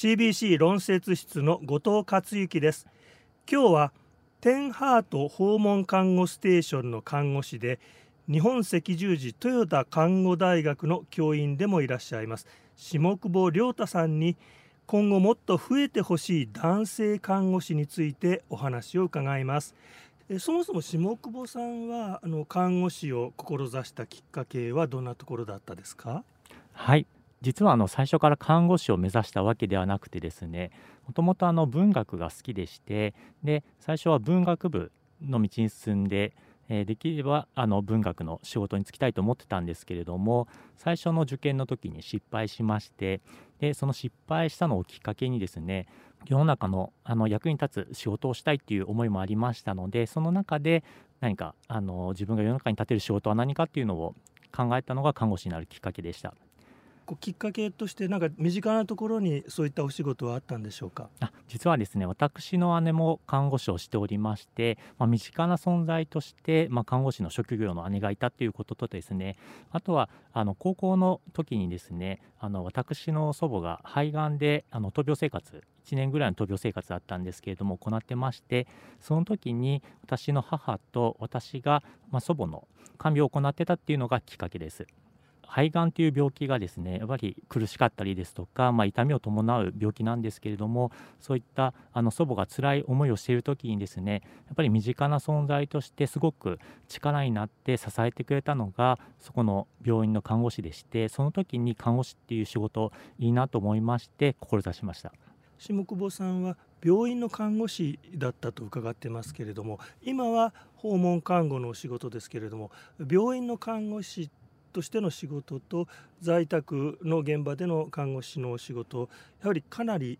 CBC 論説室の後藤克之です。今日はテンハート訪問看護ステーションの看護師で日本赤十字豊田看護大学の教員でもいらっしゃいます下久保亮太さんに今後もっと増えてほしい男性看護師についてお話を伺います。そもそも下久保さんはあの看護師を志したきっかけはどんなところだったですか？はい。実はあの最初から看護師を目指したわけではなくてですねもともとあの文学が好きでしてで最初は文学部の道に進んで、えー、できればあの文学の仕事に就きたいと思ってたんですけれども最初の受験の時に失敗しましてでその失敗したのをきっかけにですね世の中のあの役に立つ仕事をしたいっていう思いもありましたのでその中で何かあの自分が世の中に立てる仕事は何かっていうのを考えたのが看護師になるきっかけでした。こうきっかけとしてなんか身近なところにそういったお仕事はあったんでしょうか？あ実はですね私の姉も看護師をしておりまして、まあ、身近な存在として、まあ、看護師の職業の姉がいたということとですねあとはあの高校の時にですねあの私の祖母が肺がんであの闘病生活1年ぐらいの闘病生活だったんですけれども行ってましてその時に私の母と私が、まあ、祖母の看病を行ってたっていうのがきっかけです。肺がんという病気がですねやっぱり苦しかったりですとか、まあ、痛みを伴う病気なんですけれどもそういったあの祖母が辛い思いをしている時にですねやっぱり身近な存在としてすごく力になって支えてくれたのがそこの病院の看護師でしてその時に看護師っていう仕事いいなと思いまして志しました。下久保さんは病院の看護師だったと伺ってますけれども今は訪問看護のお仕事ですけれども病院の看護師としての仕事と在宅の現場での看護師の仕事やはりかなり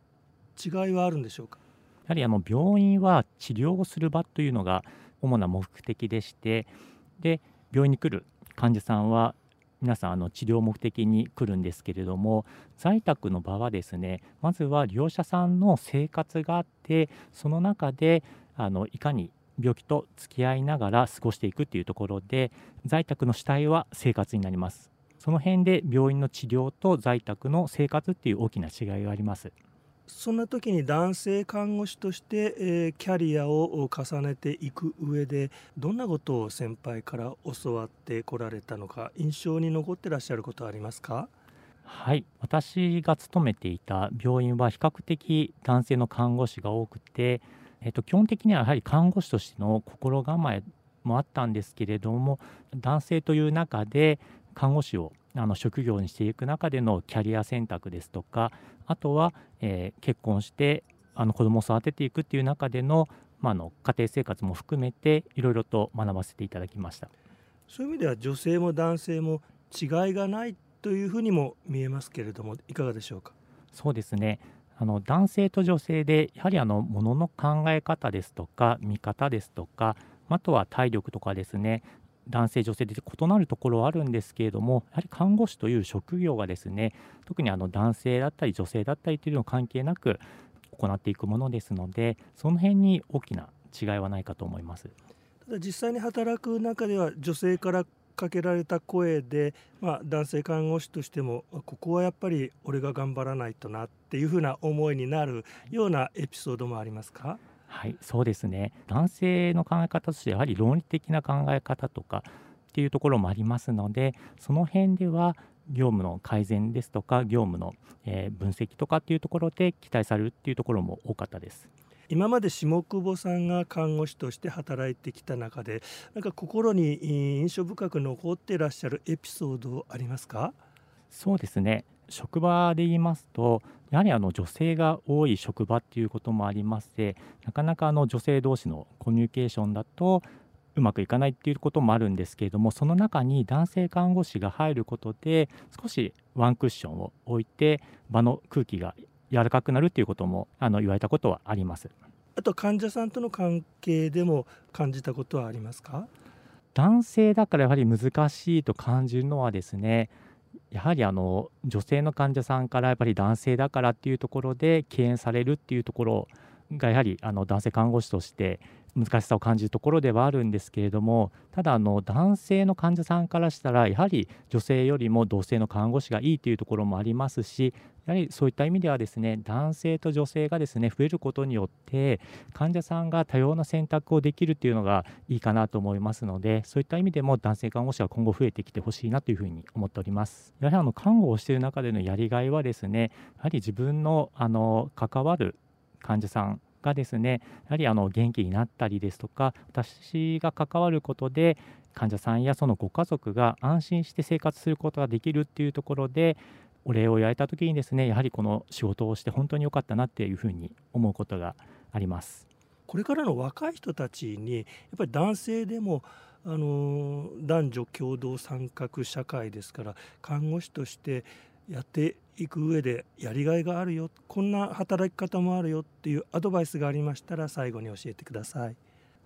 違いはあるんでしょうか？やはりあの病院は治療をする場というのが主な目的でしてで病院に来る患者さんは皆さんあの治療目的に来るんですけれども在宅の場はですねまずは利用者さんの生活があってその中であのいかに病気と付き合いながら過ごしていくっていうところで在宅の主体は生活になります。その辺で病院の治療と在宅の生活っていう大きな違いがあります。そんな時に男性看護師として、えー、キャリアを重ねていく上でどんなことを先輩から教わってこられたのか印象に残ってらっしゃることはありますか？はい。私が勤めていた病院は比較的男性の看護師が多くてえっと、基本的にはやはり看護師としての心構えもあったんですけれども男性という中で看護師をあの職業にしていく中でのキャリア選択ですとかあとは、えー、結婚してあの子供を育てていくっていう中での,、まあ、の家庭生活も含めていろいろと学ばせていただきました。そういう意味では女性も男性も違いがないというふうにも見えますけれどもいかがでしょうか？そうですねあの男性と女性でやはりあのものの考え方ですとか見方ですとかあとは体力とかですね男性女性で異なるところはあるんですけれどもやはり看護師という職業がですね特にあの男性だったり女性だったりというの関係なく行っていくものですのでその辺に大きな違いはないかと思います。ただ実際に働く中では女性からかけられた声で、まあ、男性看護師としてもここはやっぱり俺が頑張らないとなっていうふうな思いになるようなエピソードもありますか？はいそうですね男性の考え方としてやはり論理的な考え方とかっていうところもありますのでその辺では業務の改善ですとか業務の、え分析とかっていうところで期待されるっていうところも多かったです。今まで下久保さんが看護師として働いてきた中でなんか心に印象深く残っていらっしゃるエピソードありますか？そうですね。職場で言いますとやはりあの女性が多い職場っていうこともありましてなかなかあの女性同士のコミュニケーションだとうまくいかないっていうこともあるんですけれどもその中に男性看護師が入ることで少しワンクッションを置いて場の空気が柔らかくなるっていうこともあの言われたことはあります。あと患者さんとの関係でも感じたことはありますか？男性だからやはり難しいと感じるのはですねやはりあの女性の患者さんからやっぱり男性だからっていうところで敬遠されるっていうところがやはりあの男性看護師として難しさを感じるところではあるんですけれどもただあの男性の患者さんからしたらやはり女性よりも同性の看護師がいいというところもありますしやはりそういった意味ではですね男性と女性がですね増えることによって患者さんが多様な選択をできるというのがいいかなと思いますのでそういった意味でも男性看護師は今後増えてきてほしいなというふうに思っております。やはりあの看護をしている中でのやりがいはですねやはり自分のあの関わる患者さんがですねやはりあの元気になったりですとか私が関わることで患者さんやそのご家族が安心して生活することができるっていうところでお礼を言われた時にですねやはりこの仕事をして本当に良かったなっていうふうに思うことがあります。これからの若い人たちにやっぱり男性でもあの男女共同参画社会ですから看護師としてやっていく上でやりがいがあるよこんな働き方もあるよっていうアドバイスがありましたら最後に教えてください。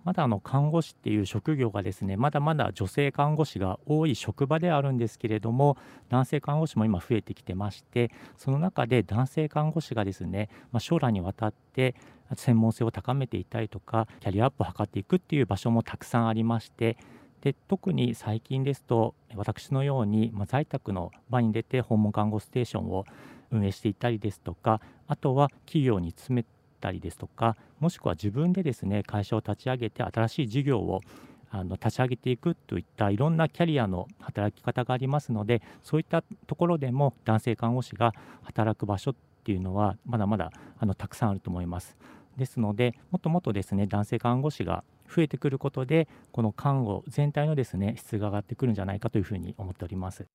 まだあの看護師っていう職業がですねまだまだ女性看護師が多い職場であるんですけれども男性看護師も今増えてきてましてその中で男性看護師がですね、まあ、将来にわたって専門性を高めていたりとかキャリアアップを図っていくっていう場所もたくさんありましてで特に最近ですと私のように、まあ、在宅の場に出て訪問看護ステーションを運営していたりですとかあとは企業に詰めたりですとかもしくは自分でですね会社を立ち上げて新しい事業をあの立ち上げていくといったいろんなキャリアの働き方がありますのでそういったところでも男性看護師が働く場所っていうのはまだまだあのたくさんあると思います。ですのでもっともっとですね男性看護師が増えてくることでこの看護全体のですね質が上がってくるんじゃないかというふうに思っております。